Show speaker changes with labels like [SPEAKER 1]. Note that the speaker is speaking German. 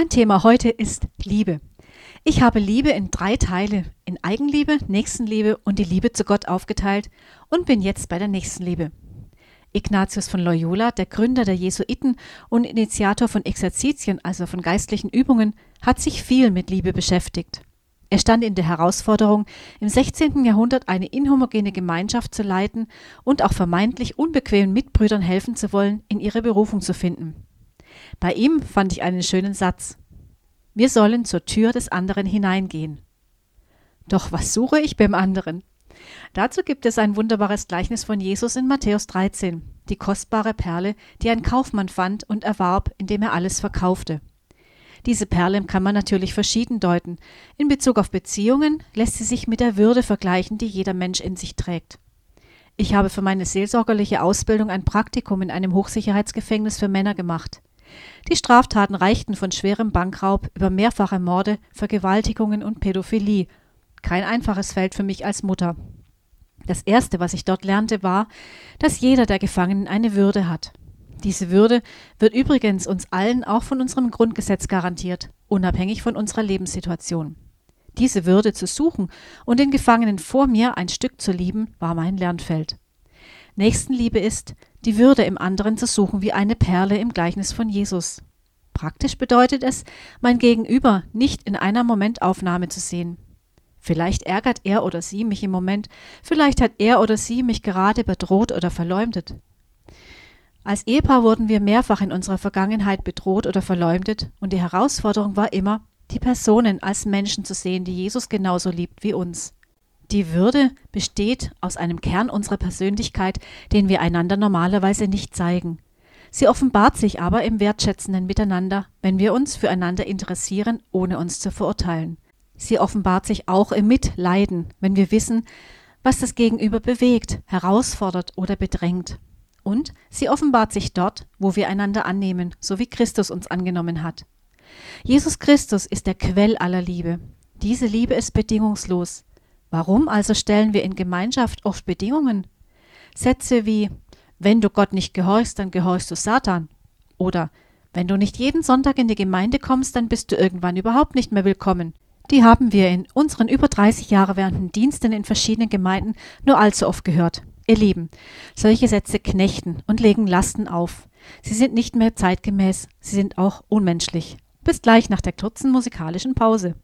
[SPEAKER 1] Mein Thema heute ist Liebe. Ich habe Liebe in drei Teile, in Eigenliebe, Nächstenliebe und die Liebe zu Gott aufgeteilt und bin jetzt bei der Nächstenliebe. Ignatius von Loyola, der Gründer der Jesuiten und Initiator von Exerzitien, also von geistlichen Übungen, hat sich viel mit Liebe beschäftigt. Er stand in der Herausforderung, im 16. Jahrhundert eine inhomogene Gemeinschaft zu leiten und auch vermeintlich unbequemen Mitbrüdern helfen zu wollen, in ihre Berufung zu finden. Bei ihm fand ich einen schönen Satz. Wir sollen zur Tür des anderen hineingehen. Doch was suche ich beim anderen? Dazu gibt es ein wunderbares Gleichnis von Jesus in Matthäus 13, die kostbare Perle, die ein Kaufmann fand und erwarb, indem er alles verkaufte. Diese Perle kann man natürlich verschieden deuten. In Bezug auf Beziehungen lässt sie sich mit der Würde vergleichen, die jeder Mensch in sich trägt. Ich habe für meine seelsorgerliche Ausbildung ein Praktikum in einem Hochsicherheitsgefängnis für Männer gemacht. Die Straftaten reichten von schwerem Bankraub über mehrfache Morde, Vergewaltigungen und Pädophilie. Kein einfaches Feld für mich als Mutter. Das Erste, was ich dort lernte, war, dass jeder der Gefangenen eine Würde hat. Diese Würde wird übrigens uns allen auch von unserem Grundgesetz garantiert, unabhängig von unserer Lebenssituation. Diese Würde zu suchen und den Gefangenen vor mir ein Stück zu lieben, war mein Lernfeld. Nächstenliebe ist, die Würde im anderen zu suchen wie eine Perle im Gleichnis von Jesus. Praktisch bedeutet es, mein Gegenüber nicht in einer Momentaufnahme zu sehen. Vielleicht ärgert er oder sie mich im Moment, vielleicht hat er oder sie mich gerade bedroht oder verleumdet. Als Ehepaar wurden wir mehrfach in unserer Vergangenheit bedroht oder verleumdet, und die Herausforderung war immer, die Personen als Menschen zu sehen, die Jesus genauso liebt wie uns. Die Würde besteht aus einem Kern unserer Persönlichkeit, den wir einander normalerweise nicht zeigen. Sie offenbart sich aber im wertschätzenden Miteinander, wenn wir uns füreinander interessieren, ohne uns zu verurteilen. Sie offenbart sich auch im Mitleiden, wenn wir wissen, was das Gegenüber bewegt, herausfordert oder bedrängt. Und sie offenbart sich dort, wo wir einander annehmen, so wie Christus uns angenommen hat. Jesus Christus ist der Quell aller Liebe. Diese Liebe ist bedingungslos. Warum also stellen wir in Gemeinschaft oft Bedingungen? Sätze wie wenn du Gott nicht gehorchst, dann gehorchst du Satan. Oder wenn du nicht jeden Sonntag in die Gemeinde kommst, dann bist du irgendwann überhaupt nicht mehr willkommen. Die haben wir in unseren über 30 Jahre währenden Diensten in verschiedenen Gemeinden nur allzu oft gehört. Ihr Lieben, solche Sätze knechten und legen Lasten auf. Sie sind nicht mehr zeitgemäß, sie sind auch unmenschlich. Bis gleich nach der kurzen musikalischen Pause.